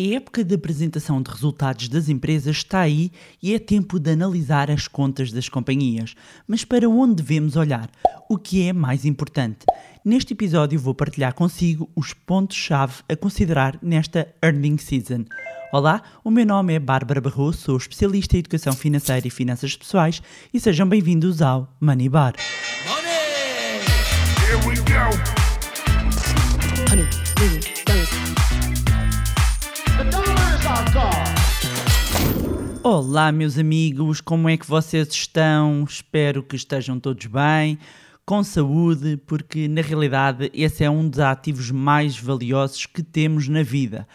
A época de apresentação de resultados das empresas está aí e é tempo de analisar as contas das companhias. Mas para onde devemos olhar? O que é mais importante? Neste episódio vou partilhar consigo os pontos-chave a considerar nesta earning season. Olá, o meu nome é Bárbara Barroso, sou especialista em educação financeira e finanças pessoais e sejam bem-vindos ao Money Bar. Money! Here we go. Honey, Olá, meus amigos, como é que vocês estão? Espero que estejam todos bem, com saúde, porque na realidade esse é um dos ativos mais valiosos que temos na vida.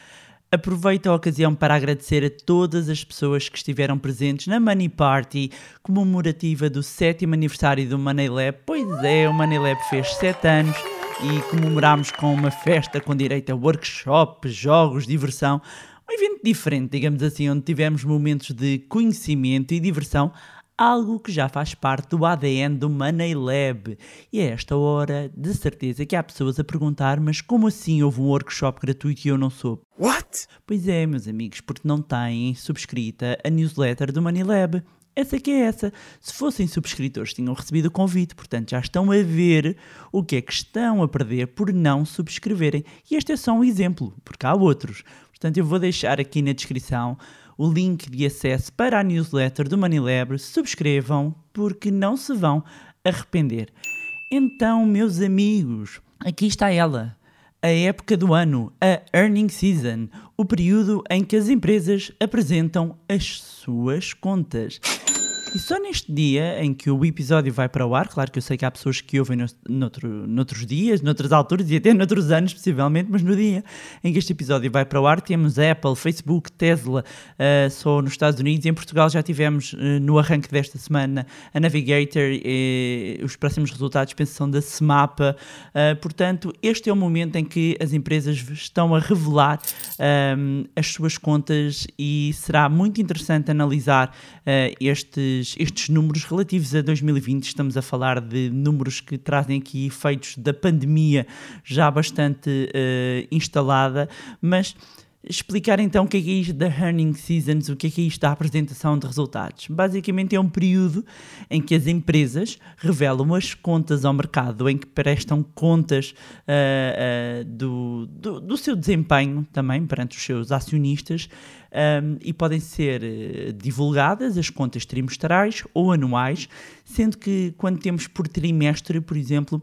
Aproveito a ocasião para agradecer a todas as pessoas que estiveram presentes na Money Party comemorativa do sétimo aniversário do Money Lab. Pois é, o Money Lab fez 7 anos e comemorámos com uma festa com direito a workshops, jogos, diversão um evento diferente, digamos assim, onde tivemos momentos de conhecimento e diversão, algo que já faz parte do ADN do Money Lab. E a esta hora, de certeza que há pessoas a perguntar, mas como assim houve um workshop gratuito e eu não soube? What? Pois é, meus amigos, porque não têm subscrita a newsletter do Money Lab. Essa que é essa. Se fossem subscritores, tinham recebido o convite, portanto já estão a ver o que é que estão a perder por não subscreverem. E este é só um exemplo, porque há outros. Portanto, eu vou deixar aqui na descrição o link de acesso para a newsletter do Moneylebre. Subscrevam, porque não se vão arrepender. Então, meus amigos, aqui está ela. A época do ano, a earning season, o período em que as empresas apresentam as suas contas. E só neste dia em que o episódio vai para o ar, claro que eu sei que há pessoas que ouvem no, noutro, noutros dias, noutras alturas e até noutros anos, possivelmente, mas no dia em que este episódio vai para o ar, temos Apple, Facebook, Tesla, uh, só nos Estados Unidos. Em Portugal já tivemos uh, no arranque desta semana a Navigator, e os próximos resultados penso são da Semapa. Uh, portanto, este é o momento em que as empresas estão a revelar um, as suas contas e será muito interessante analisar estes estes, estes números relativos a 2020, estamos a falar de números que trazem aqui efeitos da pandemia já bastante uh, instalada, mas explicar então o que é, que é isto da Earning Seasons, o que é, que é isto da apresentação de resultados. Basicamente é um período em que as empresas revelam as contas ao mercado, em que prestam contas uh, uh, do, do, do, seu desempenho também perante os seus acionistas um, e podem ser divulgadas as contas trimestrais ou anuais, sendo que quando temos por trimestre, por exemplo,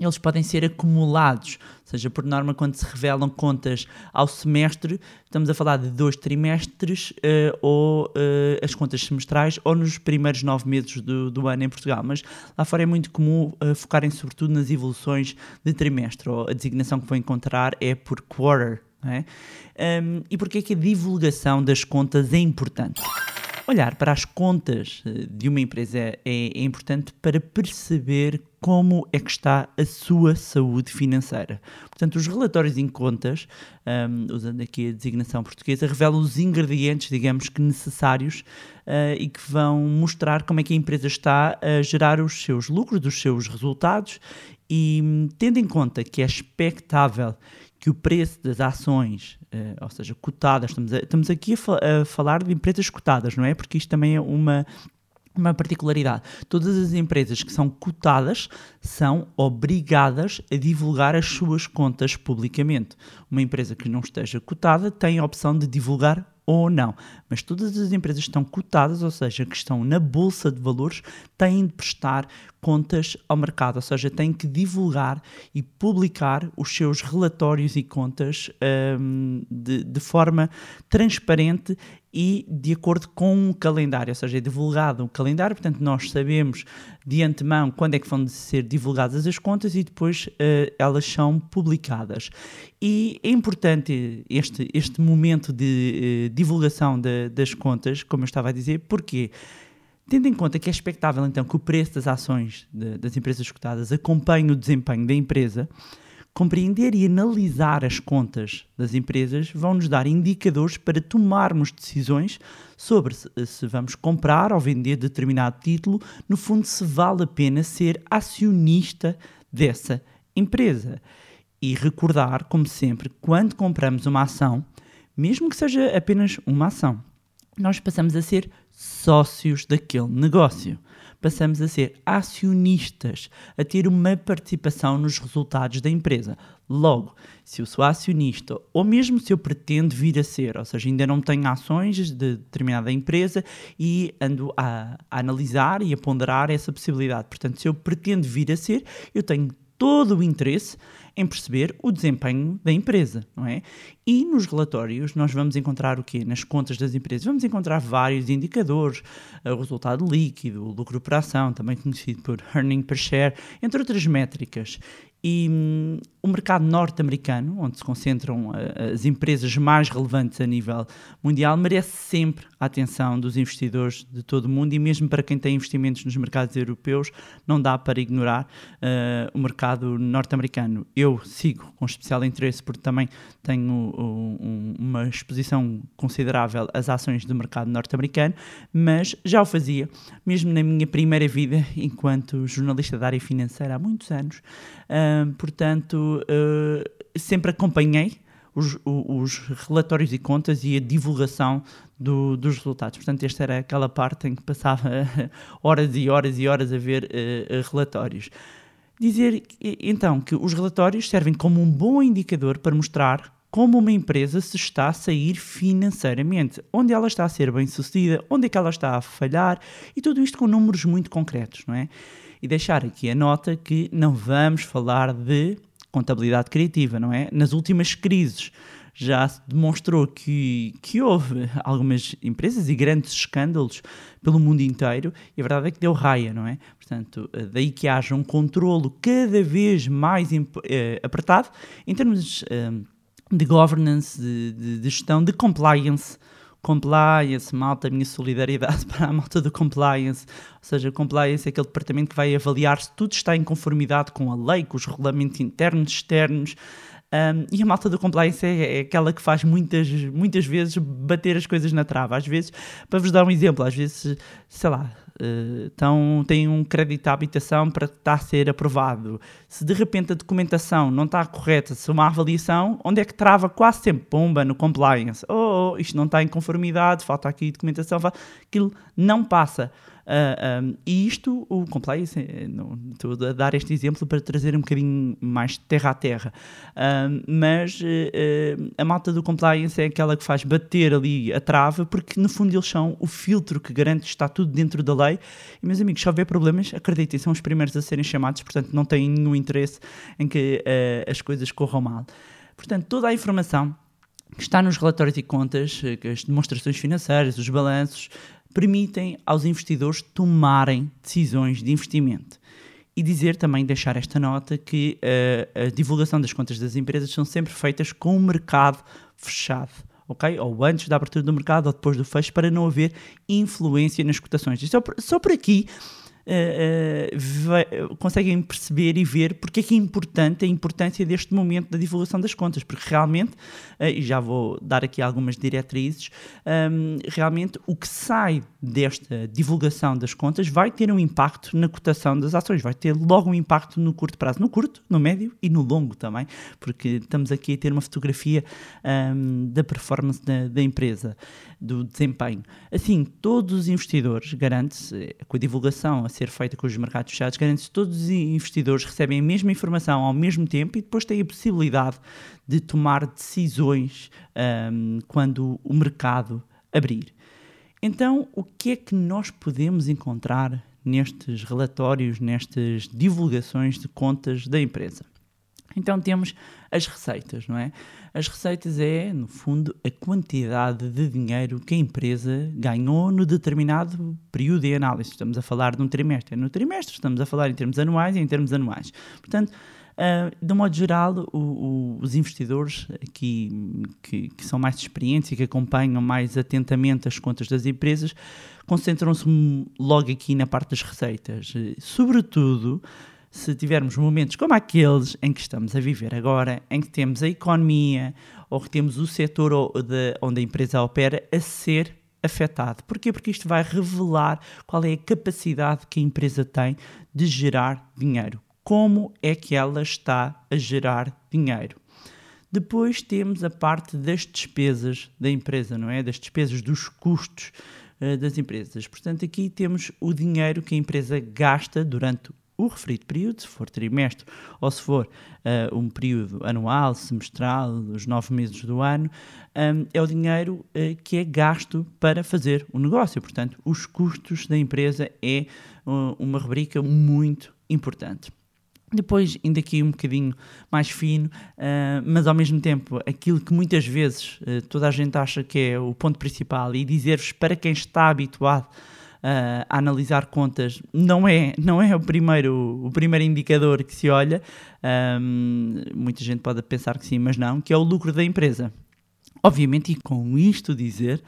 eles podem ser acumulados, ou seja, por norma, quando se revelam contas ao semestre, estamos a falar de dois trimestres uh, ou uh, as contas semestrais ou nos primeiros nove meses do, do, ano em Portugal. Mas lá fora é muito comum uh, focarem sobretudo nas evoluções de trimestre, ou a designação que vão encontrar é por quarter. É? Um, e porquê é que a divulgação das contas é importante? Olhar para as contas de uma empresa é, é, importante para perceber como é que está a sua saúde financeira. Portanto, os relatórios em contas, um, usando aqui a designação portuguesa, revelam os ingredientes, digamos que necessários uh, e que vão mostrar como é que a empresa está a gerar os seus lucros, os seus resultados e tendo em conta que é expectável que o preço das ações, uh, ou seja, cotadas, estamos, a, estamos aqui a, fa a, falar de empresas cotadas, não é? Porque isto também é uma, uma particularidade. Todas as empresas que são cotadas são obrigadas a divulgar as suas contas publicamente. Uma empresa que não esteja cotada tem a opção de divulgar ou não. Mas todas as empresas que estão cotadas, ou seja, que estão na bolsa de valores, têm de prestar contas ao mercado, ou seja, têm que divulgar e publicar os seus relatórios e contas um, de, de forma transparente e de acordo com um calendário, ou seja, é divulgado um calendário, portanto nós sabemos de antemão quando é que vão ser divulgadas as contas e depois uh, elas são publicadas. E é importante este, este momento de uh, divulgação de, das contas, como eu estava a dizer, porque Tendo em conta que é expectável então que o preço das ações de, das empresas cotadas acompanhe o desempenho da empresa, Compreender e analisar as contas das empresas vão nos dar indicadores para tomarmos decisões sobre se, vamos comprar ou vender determinado título, no fundo, se vale a pena ser acionista dessa empresa. E recordar, como sempre, quando compramos uma ação, mesmo que seja apenas uma ação, nós passamos a ser sócios daquele negócio. Passamos a ser acionistas, a ter uma participação nos resultados da empresa. Logo, se eu sou acionista, ou mesmo se eu pretendo vir a ser, ou seja, ainda não tenho ações de determinada empresa e ando a, a analisar e a ponderar essa possibilidade. Portanto, se eu pretendo vir a ser, eu tenho todo o interesse em perceber o desempenho da empresa, não é? E nos relatórios nós vamos encontrar o quê? Nas contas das empresas vamos encontrar vários indicadores, o resultado líquido, o lucro por ação, também conhecido por earning per share, entre outras métricas. E hum, o mercado norte-americano, onde se concentram uh, as empresas mais relevantes a nível mundial, merece sempre a atenção dos investidores de todo o mundo e mesmo para quem tem investimentos nos mercados europeus, não dá para ignorar uh, o mercado norte-americano. Eu sigo com especial interesse porque também tenho um, uma exposição considerável às ações do mercado norte-americano, mas já o fazia, mesmo na minha primeira vida enquanto jornalista da área financeira há muitos anos. Uh, portanto, uh, sempre acompanhei os, os, relatórios e contas e a divulgação do, dos resultados. Portanto, esta era aquela parte em que passava horas e horas e horas a ver uh, relatórios. Dizer então que os relatórios servem como um bom indicador para mostrar como uma empresa se está a sair financeiramente, onde ela está a ser bem sucedida, onde é que ela está a falhar e tudo isto com números muito concretos, não é? E deixar aqui a nota que não vamos falar de contabilidade criativa, não é? Nas últimas crises já se demonstrou que, que houve algumas empresas e grandes escândalos pelo mundo inteiro e a verdade é que deu raia, não é? Portanto, daí que haja um controlo cada vez mais eh, apertado em termos eh, de governance, de, de, de gestão, de compliance compliance, malta, minha solidariedade para a malta do compliance. Ou seja, compliance é aquele departamento que vai avaliar se tudo está em conformidade com a lei, com os regulamentos internos, externos. Um, e a malta do compliance é, é, aquela que faz muitas, muitas vezes bater as coisas na trava. Às vezes, para vos dar um exemplo, às vezes, sei lá, então tem um crédito à habitação para estar a ser aprovado. Se de repente a documentação não está correta, se uma avaliação, onde é que trava quase sempre pomba no compliance? Oh, oh isto não está em conformidade, falta aqui documentação, aquilo não passa. Uh, ah, um, e isto, o compliance, eh, estou a dar este exemplo para trazer um bocadinho mais terra a terra, uh, mas uh, a malta do compliance é aquela que faz bater ali a trava, porque no fundo eles são o filtro que garante que está tudo dentro da lei. E meus amigos, se houver problemas, acreditem, são os primeiros a serem chamados, portanto não têm nenhum interesse em que as coisas corram mal. Portanto, toda a informação que está nos relatórios e contas, as demonstrações financeiras, os balanços, permitem aos investidores tomarem decisões de investimento. E dizer também, deixar esta nota, que uh, a divulgação das contas das empresas são sempre feitas com o mercado fechado. ok? Ou antes da abertura do mercado ou depois do fecho, para não haver influência nas cotações. E só por, só por aqui uh, conseguem perceber e ver porque é que é importante a importância deste momento da divulgação das contas, porque realmente, uh, e já vou dar aqui algumas diretrizes, um, realmente o que sai desta divulgação das contas vai ter um impacto na cotação das ações, vai ter logo um impacto no curto prazo, no curto, no médio e no longo também, porque estamos aqui a ter uma fotografia um, da performance da, da empresa, do desempenho. Assim, todos os investidores, garante-se, com a divulgação a ser feita com os mercados fechados, garante-se que todos os investidores recebem a mesma informação ao mesmo tempo e depois têm a possibilidade de tomar decisões um, quando o mercado abrir. Então, o que é que nós podemos encontrar nestes relatórios, nestas divulgações de contas da empresa? Então temos as receitas, não é? As receitas é, no fundo, a quantidade de dinheiro que a empresa ganhou no determinado período de análise. Estamos a falar de um trimestre. No trimestre estamos a falar em termos anuais e em termos anuais. Portanto, Uh, de um modo geral, o, o, os investidores aqui, que, que, são mais experientes e que acompanham mais atentamente as contas das empresas concentram-se logo aqui na parte das receitas. Sobretudo, se tivermos momentos como aqueles em que estamos a viver agora, em que temos a economia ou que temos o setor onde a empresa opera a ser afetado. Porquê? Porque isto vai revelar qual é a capacidade que a empresa tem de gerar dinheiro. Como é que ela está a gerar dinheiro? Depois temos a parte das despesas da empresa, não é? Das despesas dos custos uh, das empresas. Portanto, aqui temos o dinheiro que a empresa gasta durante o referido período, se for trimestre ou se for uh, um período anual, semestral, os nove meses do ano, um, é o dinheiro uh, que é gasto para fazer o negócio. Portanto, os custos da empresa é uh, uma rubrica muito importante. Depois, ainda aqui um bocadinho mais fino, uh, mas ao mesmo tempo aquilo que muitas vezes uh, toda a gente acha que é o ponto principal e dizer-vos para quem está habituado uh, a analisar contas não é, não é o, primeiro, o primeiro indicador que se olha, um, muita gente pode pensar que sim, mas não, que é o lucro da empresa. Obviamente, e com isto dizer,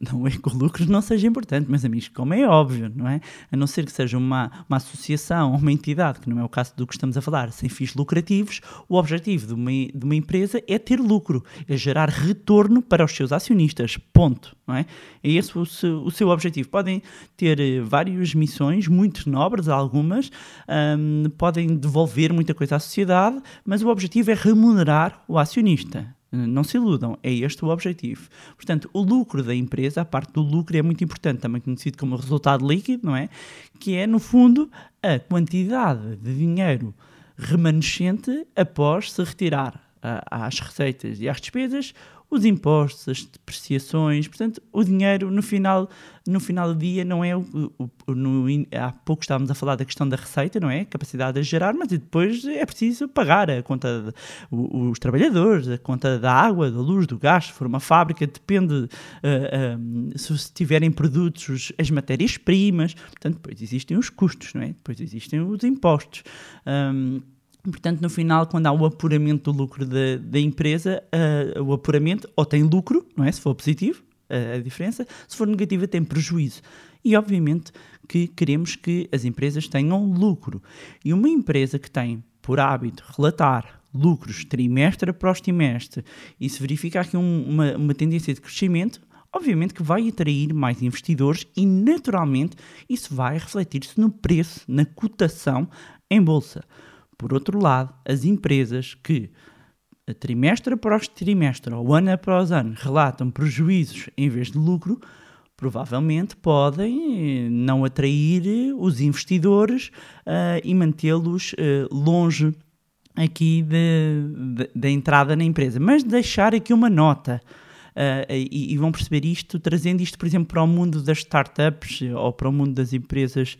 não é que o lucro não seja importante, meus amigos, como é óbvio, não é? A não ser que seja uma, uma associação ou uma entidade, que não é o caso do que estamos a falar, sem fins lucrativos, o objetivo de uma, de uma empresa é ter lucro, é gerar retorno para os seus acionistas, ponto, não é? É esse o seu, o seu objetivo. Podem ter eh, várias missões, muito nobres, algumas, um, podem devolver muita coisa à sociedade, mas o objetivo é remunerar o acionista. Não se iludam, é este o objetivo. Portanto, o lucro da empresa, a parte do lucro é muito importante, também conhecido como resultado líquido, não é? Que é, no fundo, a quantidade de dinheiro remanescente após se retirar às receitas e às despesas os impostos, as depreciações, portanto, o dinheiro no final, no final do dia não é o, o, no, há pouco estávamos a falar da questão da receita, não é? capacidade de gerar, mas depois é preciso pagar a conta de, os trabalhadores, a conta da água, da luz, do gás, se for uma fábrica, depende uh, se tiverem produtos, as matérias-primas, portanto, depois existem os custos, não é? Depois existem os impostos. Um, Portanto, no final, quando há o apuramento do lucro da, da empresa, uh, o apuramento ou tem lucro, não é? Se for positivo, uh, a diferença, se for negativo, tem prejuízo. E, obviamente, que queremos que as empresas tenham lucro. E uma empresa que tem por hábito relatar lucros trimestre após trimestre e se verificar aqui um, uma, uma tendência de crescimento, obviamente que vai atrair mais investidores e, naturalmente, isso vai refletir-se no preço, na cotação em bolsa. Por outro lado, as empresas que trimestre após trimestre ou ano após ano relatam prejuízos em vez de lucro, provavelmente podem eh, não atrair os investidores uh, e mantê-los uh, longe aqui da entrada na empresa. Mas deixar aqui uma nota. Uh, e, e, vão perceber isto, trazendo isto, por exemplo, para o mundo das startups ou para o mundo das empresas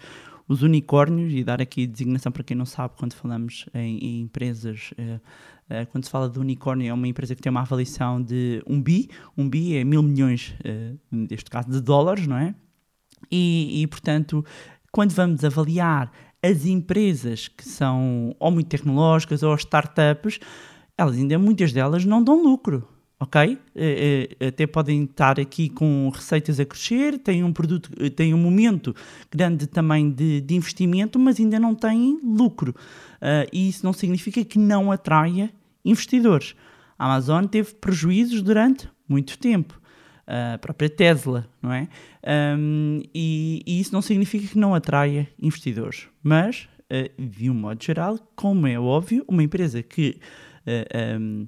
os unicórnios, e dar aqui designação para quem não sabe, quando falamos em, em empresas, uh, uh, quando se fala de unicórnio, é uma empresa que tem uma avaliação de um bi, um bi é mil milhões, uh, neste caso, de dólares, não é? E, e, portanto, quando vamos avaliar as empresas que são ou muito tecnológicas ou startups, elas ainda, muitas delas, não dão lucro ok? Eh, eh, até podem estar aqui com receitas a crescer, têm um produto, eh, têm um momento grande também de, de investimento, mas ainda não têm lucro. Uh, e isso não significa que não atraia investidores. A Amazon teve prejuízos durante muito tempo. a própria Tesla, não é? Um, e, e, isso não significa que não atraia investidores. Mas, uh, de um modo geral, como é óbvio, uma empresa que uh, um,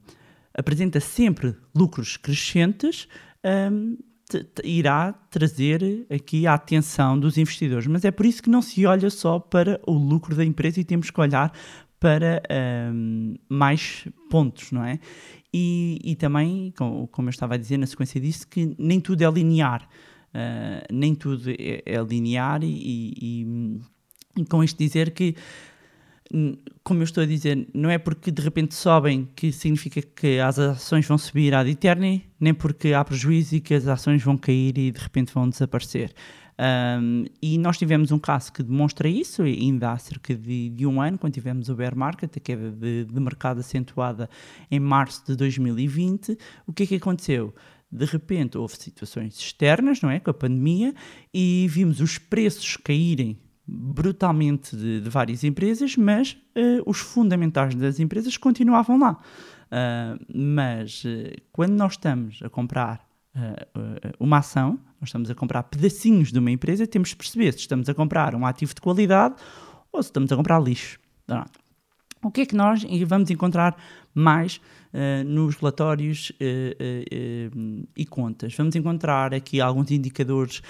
apresenta sempre lucros crescentes, um, irá trazer aqui a atenção dos investidores. Mas é por isso que não se olha só para o lucro da empresa e temos que olhar para um, mais pontos, não é? E, e também, como eu estava a dizer na sequência disso, que nem tudo é linear. Uh, nem tudo é, é linear e, e, e, com isto dizer que como eu estou a dizer, não é porque de repente sobem que significa que as ações vão subir ad eterni, nem porque há prejuízo e que as ações vão cair e de repente vão desaparecer. Um, e nós tivemos um caso que demonstra isso, ainda há cerca de, de um ano, quando tivemos o bear market, a queda de, de mercado acentuada em março de 2020. O que é que aconteceu? de repente houve situações externas, não é, com a pandemia, e vimos os preços caírem brutalmente de, de várias empresas, mas uh, os fundamentais das empresas continuavam lá. Uh, mas uh, quando nós estamos a comprar uma ação, nós estamos a comprar pedacinhos de uma empresa, temos de perceber se estamos a comprar um ativo de qualidade ou se estamos a comprar lixo. O que é que nós vamos encontrar mais uh, nos relatórios uh, e contas. Vamos encontrar aqui alguns indicadores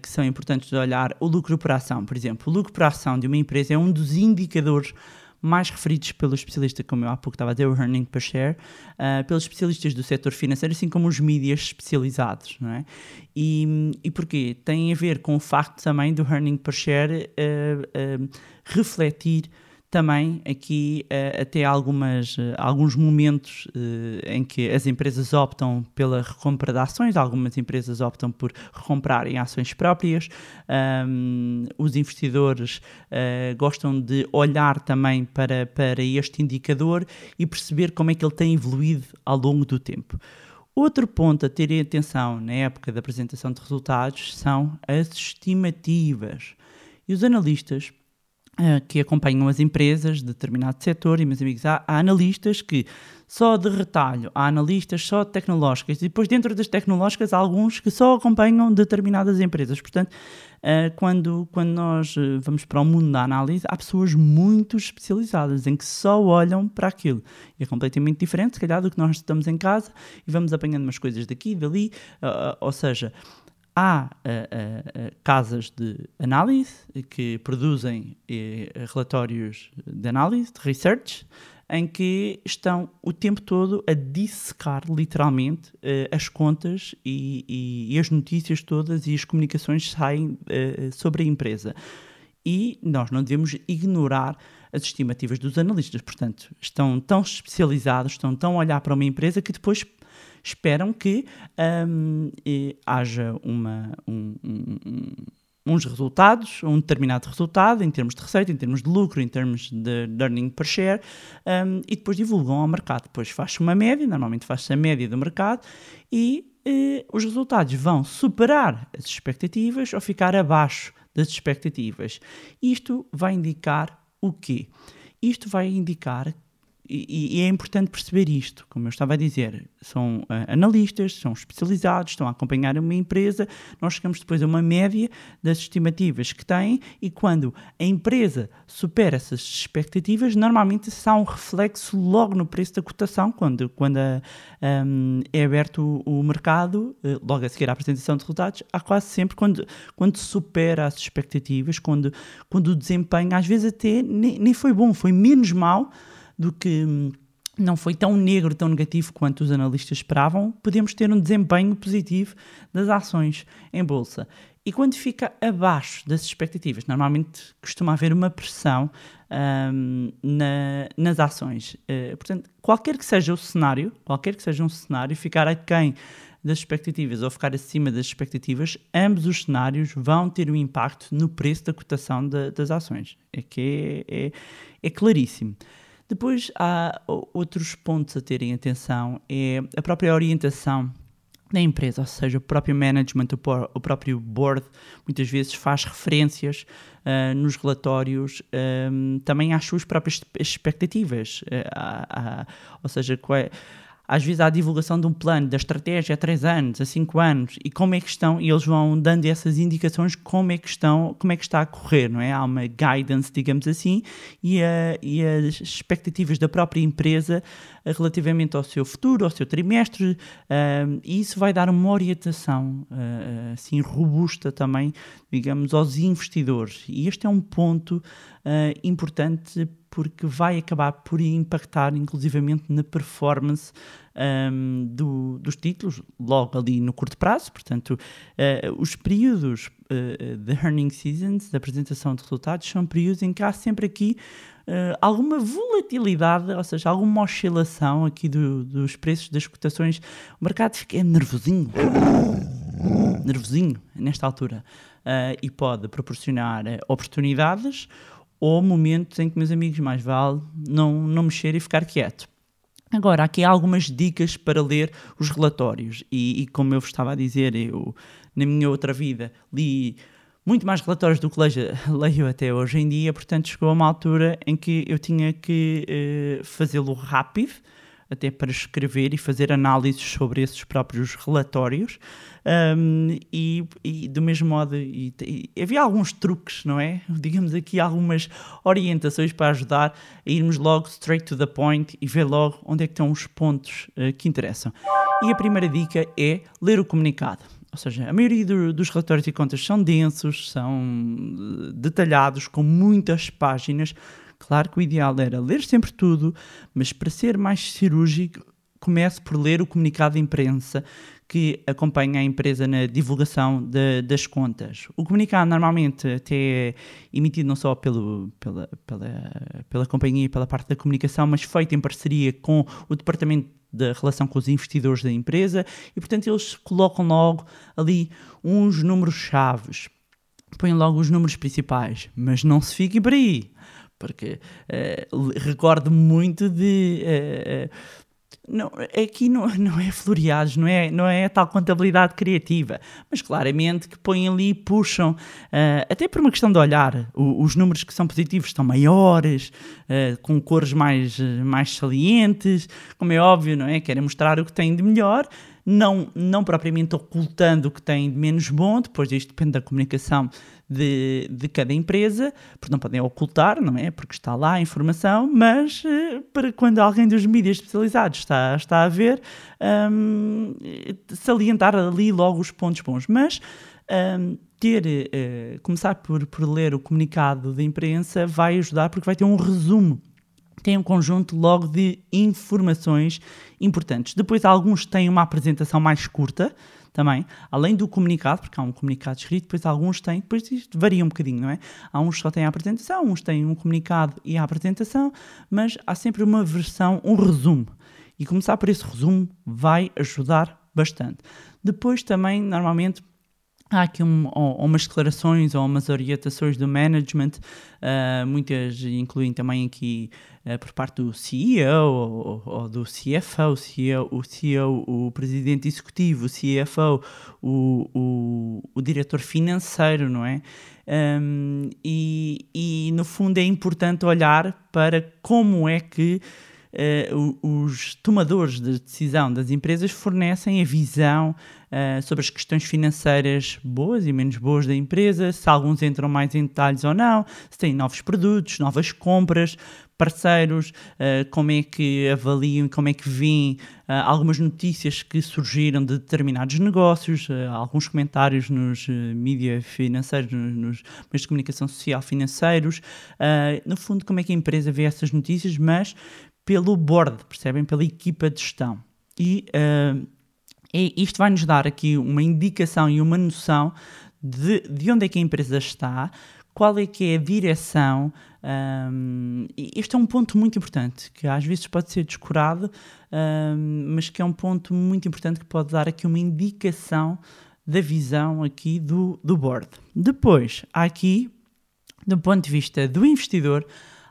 que são importantes de olhar. O lucro por ação, por exemplo. O lucro por ação de uma empresa é um dos indicadores mais referidos pelo especialista, como eu há pouco estava a dizer, o earning per share, uh, pelos especialistas do setor financeiro, assim como os mídias especializados, não é? E, e porquê? Tem a ver com o facto também do earning per share uh, uh, refletir também aqui uh, até algumas, uh, alguns momentos uh, em que as empresas optam pela recompra de ações, algumas empresas optam por recomprarem ações próprias, um, os investidores gostam de olhar também para, para este indicador e perceber como é que ele tem evoluído ao longo do tempo. Outro ponto a ter em atenção na época da apresentação de resultados são as estimativas. E os analistas Uh, que acompanham as empresas de determinado setor e, meus amigos, há, há, analistas que só de retalho, há analistas só tecnológicas e depois dentro das tecnológicas há alguns que só acompanham determinadas empresas. Portanto, uh, quando, quando nós uh, vamos para o mundo da análise, há pessoas muito especializadas em que só olham para aquilo. E é completamente diferente, se calhar, do que nós estamos em casa e vamos apanhando umas coisas daqui e dali, ou seja há uh, uh, casas de análise que produzem relatórios de análise, de research, em que estão o tempo todo a dissecar literalmente as contas e, e, e, as notícias todas e as comunicações saem sobre a empresa. E nós não devemos ignorar as estimativas dos analistas. Portanto, estão tão especializados, estão tão a olhar para uma empresa que depois esperam que um, haja uma, um, um, uns resultados, um determinado resultado em termos de receita, em termos de lucro, em termos de, earning per share, um, e depois divulgam ao mercado. Depois faz-se uma média, normalmente faz-se a média do mercado, e eh, os resultados vão superar as expectativas ou ficar abaixo das expectativas. Isto vai indicar o quê? Isto vai indicar e, e, é importante perceber isto, como eu estava a dizer, são uh, analistas, são especializados, estão a acompanhar uma empresa, nós chegamos depois a uma média das estimativas que têm e quando a empresa supera essas expectativas, normalmente há um reflexo logo no preço da cotação, quando, quando a, um, é aberto o, o mercado, uh, logo a seguir à apresentação de resultados, há quase sempre quando, quando supera as expectativas, quando, quando o desempenho às vezes até nem, nem foi bom, foi menos mal do que hum, não foi tão negro, tão negativo quanto os analistas esperavam, podemos ter um desempenho positivo das ações em bolsa. E quando fica abaixo das expectativas, normalmente costuma haver uma pressão um, na, nas ações. Uh, portanto, qualquer que seja o cenário, qualquer que seja um cenário, ficar aquém das expectativas ou ficar acima das expectativas, ambos os cenários vão ter um impacto no preço da cotação de, das ações. É que é, é, é claríssimo. Depois há outros pontos a terem atenção, é a própria orientação da empresa, ou seja, o próprio management, o próprio board, muitas vezes faz referências uh, nos relatórios um, também às suas próprias expectativas, uh, ou seja, qual é, às vezes há a divulgação de um plano, da estratégia a 3 anos, a 5 anos, e como é que estão, e eles vão dando essas indicações como é que estão, como é que está a correr, não é? Há uma guidance, digamos assim, e, a, e as expectativas da própria empresa relativamente ao seu futuro, ao seu trimestre, uh, e isso vai dar uma orientação uh, assim robusta também, digamos, aos investidores. E este é um ponto importante porque vai acabar por impactar inclusivamente na performance um, do, dos títulos, logo ali no curto prazo. Portanto, uh, os períodos uh, de earning seasons, da apresentação de resultados, são períodos em que há sempre aqui uh, alguma volatilidade, ou seja, alguma oscilação aqui do, dos preços das cotações. O mercado fica nervosinho, nervosinho nesta altura. e pode proporcionar oportunidades ou momentos em que, meus amigos, mais vale não, não mexer e ficar quieto. Agora, aqui há algumas dicas para ler os relatórios, e, e, como eu vos estava a dizer, eu na minha outra vida li muito mais relatórios do que leio, leio até hoje em dia, portanto chegou a uma altura em que eu tinha que uh, fazê-lo rápido, até para escrever e fazer análises sobre esses próprios relatórios. Um, e, e, do mesmo modo, e, e havia alguns truques, não é? Digamos aqui algumas orientações para ajudar a irmos logo straight to the point e ver logo onde é que estão os pontos uh, que interessam. E a primeira dica é ler o comunicado. Ou seja, a maioria do, dos relatórios e contas são densos, são eh, detalhados, com muitas páginas. Claro que o ideal era ler sempre tudo, mas para ser mais cirúrgico, comece por ler o comunicado de imprensa que acompanha a empresa na divulgação de, das contas. O comunicado normalmente até é emitido não só pelo, pela, pela, pela companhia pela parte da comunicação, mas feito em parceria com o departamento da relação com os investidores da empresa e, portanto, eles colocam logo ali uns números chaves. Põem logo os números principais, mas não se fiquem por aí, porque uh, recordo muito de. Uh, não, aqui não, não é floreados, não é, não é tal contabilidade criativa, mas claramente que põem ali e puxam, uh, até por uma questão de olhar, o, os números que são positivos estão maiores, uh, com cores mais, mais salientes, como é óbvio, não é? Querem mostrar o que têm de melhor, não, não propriamente ocultando o que tem de menos bom, depois isto depende da comunicação de, de cada empresa, porque não podem ocultar, não é? Porque está lá a informação, mas uh, para quando alguém dos mídias especializados está, está a ver, um, salientar ali logo os pontos bons. Mas um, ter, uh, começar por, por ler o comunicado da imprensa vai ajudar porque vai ter um resumo tem um conjunto logo de informações importantes. Depois, alguns têm uma apresentação mais curta também, além do comunicado, porque há um comunicado escrito, depois alguns têm, depois isto varia um bocadinho, não é? Há uns só têm a apresentação, uns têm um comunicado e a apresentação, mas há sempre uma versão, um resumo. E começar por esse resumo vai ajudar bastante. Depois também, normalmente, há aqui um, ou, umas declarações ou umas orientações do management, uh, muitas incluem também aqui uh, por parte do CEO ou, ou, do CFO, o CEO, o, CEO, o presidente executivo, o CFO, o, o, o diretor financeiro, não é? Um, e, e no fundo é importante olhar para como é que uh, os tomadores de decisão das empresas fornecem a visão uh, sobre as questões financeiras boas e menos boas da empresa, se alguns entram mais em detalhes ou não, se têm novos produtos, novas compras, parceiros, uh, como é que avaliam, como é que uh, algumas notícias que surgiram de determinados negócios, alguns comentários nos mídias financeiros, nos meios de comunicação social financeiros, no fundo como é que a empresa vê essas notícias, mas pelo board, percebem? Pela equipa de gestão. E uh, isto vai nos dar aqui uma indicação e uma noção de, de onde é que a empresa está, qual é que é a direção. Um, este é um ponto muito importante, que às vezes pode ser descurado, um, mas que é um ponto muito importante que pode dar aqui uma indicação da visão aqui do, do board. Depois, há aqui, do ponto de vista do investidor,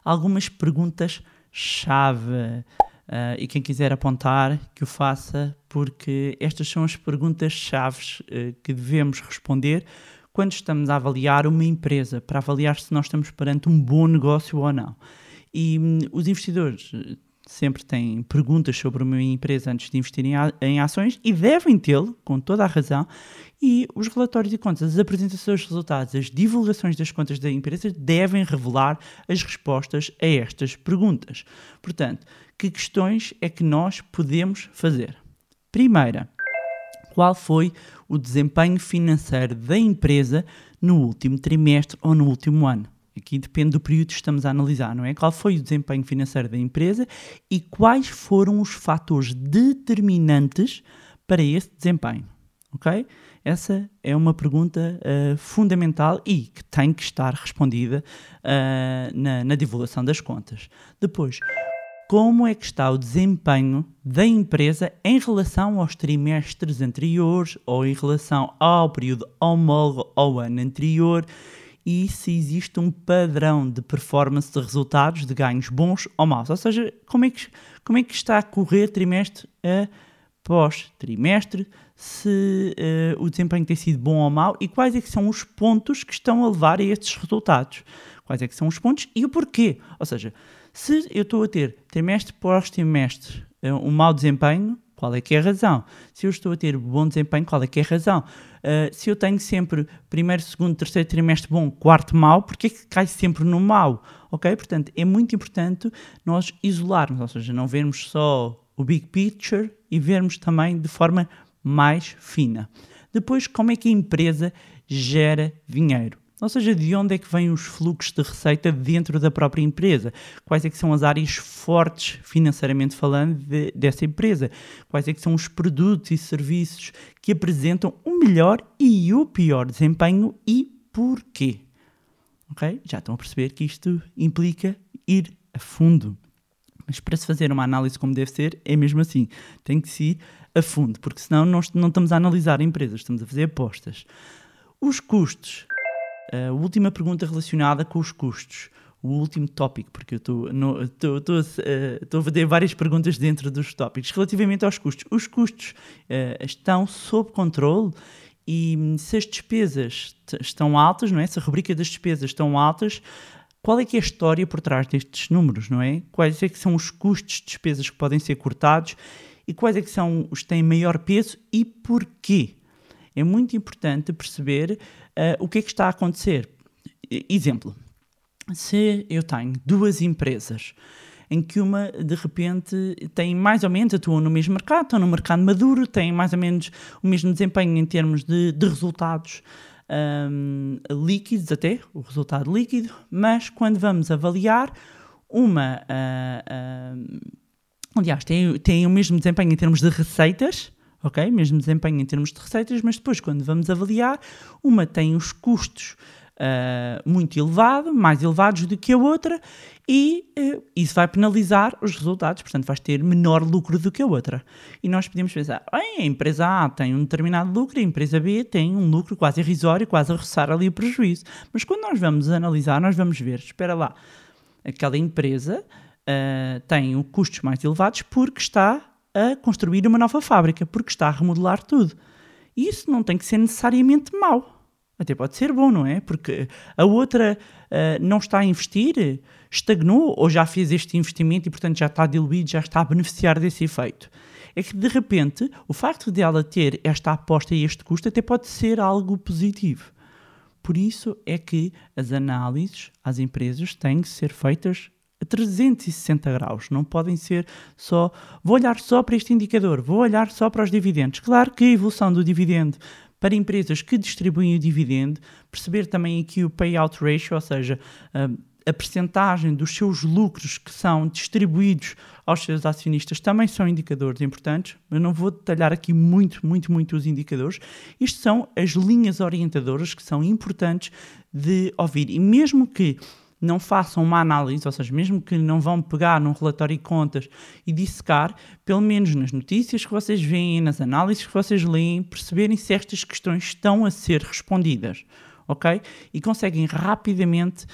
algumas perguntas chave. Uh, e quem quiser apontar, que o faça, porque estas são as perguntas chaves uh, que devemos responder quando estamos a avaliar uma empresa, para avaliar se nós estamos perante um bom negócio ou não. E um, os investidores sempre têm perguntas sobre uma empresa antes de investir em, ações e devem tê-lo, com toda a razão. E os relatórios de contas, as apresentações dos resultados, as divulgações das contas da empresa devem revelar as respostas a estas perguntas. Portanto, que questões é que nós podemos fazer? Primeira, qual foi o desempenho financeiro da empresa no último trimestre ou no último ano? Aqui depende do período que estamos a analisar, não é? Qual foi o desempenho financeiro da empresa e quais foram os fatores determinantes para esse desempenho, ok? Essa é uma pergunta uh, fundamental e que tem que estar respondida uh, na, na divulgação das contas. Depois, como é que está o desempenho da empresa em relação aos trimestres anteriores ou em relação ao período homólogo ao ano anterior e se existe um padrão de performance de resultados, de ganhos bons ou maus. Ou seja, como é que, como é que está a correr trimestre após trimestre, se uh, o desempenho tem sido bom ou mau e quais é que são os pontos que estão a levar a estes resultados. Quais é que são os pontos e o porquê. Ou seja, se eu estou a ter trimestre após trimestre uh, um mau desempenho, qual é que é a razão? Se eu estou a ter bom desempenho, qual é que é a razão? Uh, se eu tenho sempre primeiro, segundo, terceiro trimestre bom, quarto mau, porque é que cai sempre no mau? Ok? Portanto, é muito importante nós isolarmos, ou seja, não vermos só o big picture e vermos também de forma mais fina. Depois, como é que a empresa gera dinheiro? Ou seja, de onde é que vêm os fluxos de receita dentro da própria empresa? Quais é que são as áreas fortes, financeiramente falando, de, dessa empresa? Quais é que são os produtos e serviços que apresentam o melhor e o pior desempenho e porquê? Ok? Já estão a perceber que isto implica ir a fundo. Mas para se fazer uma análise como deve ser, é mesmo assim. Tem que se ir a fundo, porque senão nós não estamos a analisar empresas, estamos a fazer apostas. Os custos a última pergunta relacionada com os custos. O último tópico, porque eu estou a fazer várias perguntas dentro dos tópicos. Relativamente aos custos. Os custos uh, estão sob controle e hum, se as despesas estão altas, não é? Se a rubrica das despesas estão altas, qual é que é a história por trás destes números, não é? Quais é que são os custos de despesas que podem ser cortados e quais é que são os que têm maior peso e porquê? É muito importante perceber uh, o que é que está a acontecer. Exemplo, se eu tenho duas empresas em que uma de repente tem mais ou menos, atuam no mesmo mercado, estão no mercado maduro, têm mais ou menos o mesmo desempenho em termos de, de resultados um, líquidos, até o resultado líquido, mas quando vamos avaliar, uma, uh, uh, aliás, tem o mesmo desempenho em termos de receitas, ok? Mesmo desempenho em termos de receitas, mas depois, quando vamos avaliar, uma tem os custos uh, muito elevados, mais elevados do que a outra, e uh, isso vai penalizar os resultados, portanto, vais ter menor lucro do que a outra. E nós podemos pensar, a empresa A tem um determinado lucro, a empresa B tem um lucro quase irrisório, quase a roçar ali o prejuízo. Mas quando nós vamos analisar, nós vamos ver, espera lá, aquela empresa uh, tem custos mais elevados porque está a construir uma nova fábrica, porque está a remodelar tudo. Isso não tem que ser necessariamente mau. Até pode ser bom, não é? Porque a outra uh, não está a investir, estagnou ou já fez este investimento e, portanto, já está diluído, já está a beneficiar desse efeito. É que, de repente, o facto de ela ter esta aposta e este custo até pode ser algo positivo. Por isso é que as análises às empresas têm que ser feitas a 360 graus. Não podem ser só. Vou olhar só para este indicador, vou olhar só para os dividendos. Claro que a evolução do dividendo para empresas que distribuem o dividendo, perceber também aqui o payout ratio, ou seja, a percentagem dos seus lucros que são distribuídos aos seus acionistas também são indicadores importantes. Eu não vou detalhar aqui muito, muito, muito os indicadores. Isto são as linhas orientadoras que são importantes de ouvir. E mesmo que não façam uma análise, ou seja, mesmo que não vão pegar num relatório de contas e dissecar, pelo menos nas notícias que vocês veem, nas análises que vocês leem, perceberem se estas questões estão a ser respondidas. Ok? E conseguem rapidamente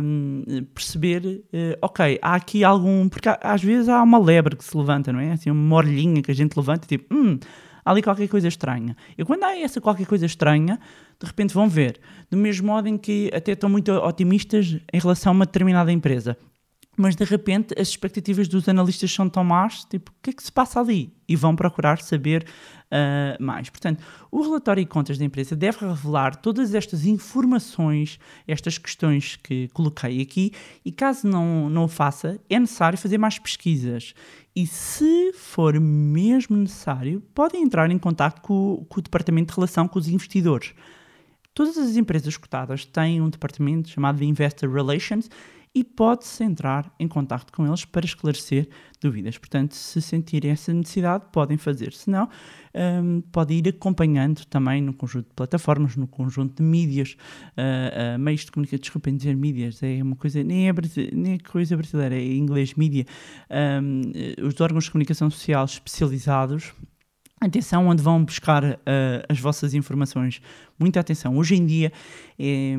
um, perceber, uh, ok, há aqui algum. Porque às vezes há uma lebre que se levanta, não é? Assim, uma orelhinha que a gente levanta tipo, hum, há ali qualquer coisa estranha. E quando há essa qualquer coisa estranha, de repente vão ver. Do mesmo modo em que até estão muito otimistas em relação a uma determinada empresa. Mas de repente as expectativas dos analistas são tão más, tipo, o que é que se passa ali? E vão procurar saber uh, mais. Portanto, o relatório de contas da empresa deve revelar todas estas informações, estas questões que coloquei aqui, e caso não, não o faça, é necessário fazer mais pesquisas. E se for mesmo necessário, podem entrar em contato com, com o Departamento de Relação com os Investidores. Todas as empresas cotadas têm um departamento chamado de Investor Relations e pode-se entrar em contato com eles para esclarecer dúvidas. Portanto, se sentirem essa necessidade, podem fazer. Se não, um, pode ir acompanhando também no conjunto de plataformas, no conjunto de mídias, uh, uh, meios de comunicação. Desculpem dizer mídias, é uma coisa, nem é, nem é coisa brasileira, é inglês mídia. Um, os órgãos de comunicação social especializados Atenção onde vão buscar uh, as vossas informações. Muita atenção. Hoje em dia, é,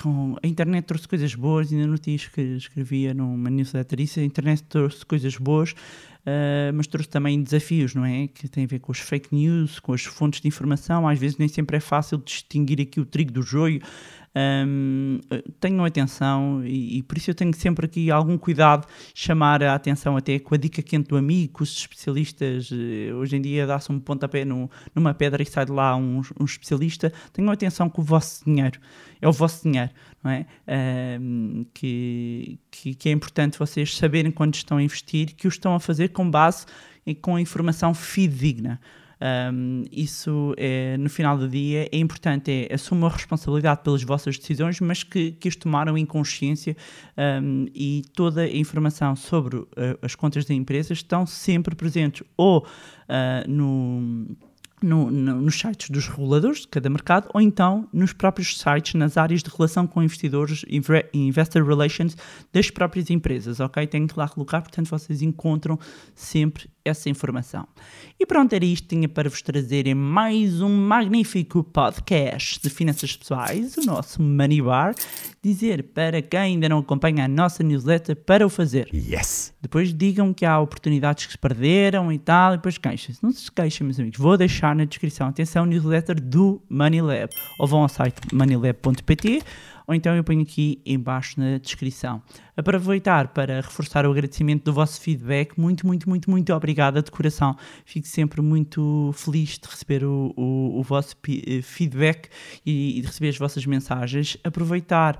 com a internet trouxe coisas boas, ainda no que escrevia numa newsletter isso, a internet trouxe coisas boas, uh, mas trouxe também desafios, não é? Que tem a ver com os fake news, com as fontes de informação. Às vezes nem sempre é fácil distinguir aqui o trigo do joio. Um, tenham atenção e, e, por isso eu tenho sempre aqui algum cuidado chamar a atenção até com a dica quente do amigo, os especialistas eh, hoje em dia dá-se um pontapé no, numa pedra e sai de lá um, um, especialista, tenham atenção com o vosso dinheiro, é o vosso dinheiro, não é? Um, que, que, que é importante vocês saberem quando estão a investir que o estão a fazer com base e com informação fidedigna. Um, isso é, no final do dia é importante, é assumam a responsabilidade pelas vossas decisões, mas que, que as tomaram em consciência um, e toda a informação sobre uh, as contas da empresa estão sempre presentes ou uh, no no, no, nos sites dos reguladores de cada mercado ou então nos próprios sites, nas áreas de relação com investidores investor relations das próprias empresas, ok? Tenho que lá colocar, portanto vocês encontram sempre essa informação. E pronto, era isto que tinha para vos trazer em mais um magnífico podcast de finanças pessoais, o nosso Money Bar. Dizer para quem ainda não acompanha a nossa newsletter para o fazer. Yes! Depois digam que há oportunidades que se perderam e tal, e depois queixem-se. Não se queixem, meus amigos. Vou deixar na descrição. Atenção, newsletter do MoneyLab. Ou vão ao site moneylab.pt ou então eu ponho aqui embaixo na descrição. Aproveitar para reforçar o agradecimento do vosso feedback. Muito, muito, muito, muito obrigada de coração. Fico sempre muito feliz de receber o, o, o vosso eh, feedback e, e, de receber as vossas mensagens. Aproveitar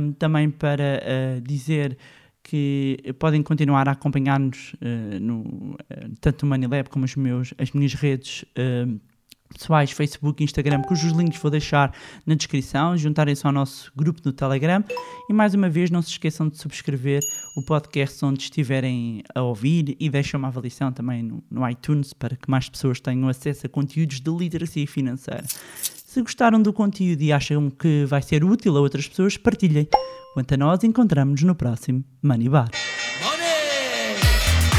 um, também para uh, dizer que podem continuar a acompanhar-nos uh, no, tanto no Moneylab como as, meus, as minhas redes uh, pessoais, Facebook e Instagram, cujos links vou deixar na descrição, juntarem-se ao nosso grupo no Telegram e mais uma vez não se esqueçam de subscrever o podcast onde estiverem a ouvir e deixem uma avaliação também no, no iTunes para que mais pessoas tenham acesso a conteúdos de literacia financeira. Se gostaram do conteúdo e acham que vai ser útil a outras pessoas, partilhem. Quanto a nós, encontramos-nos no próximo Money Bar. Money!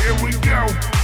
Here we go.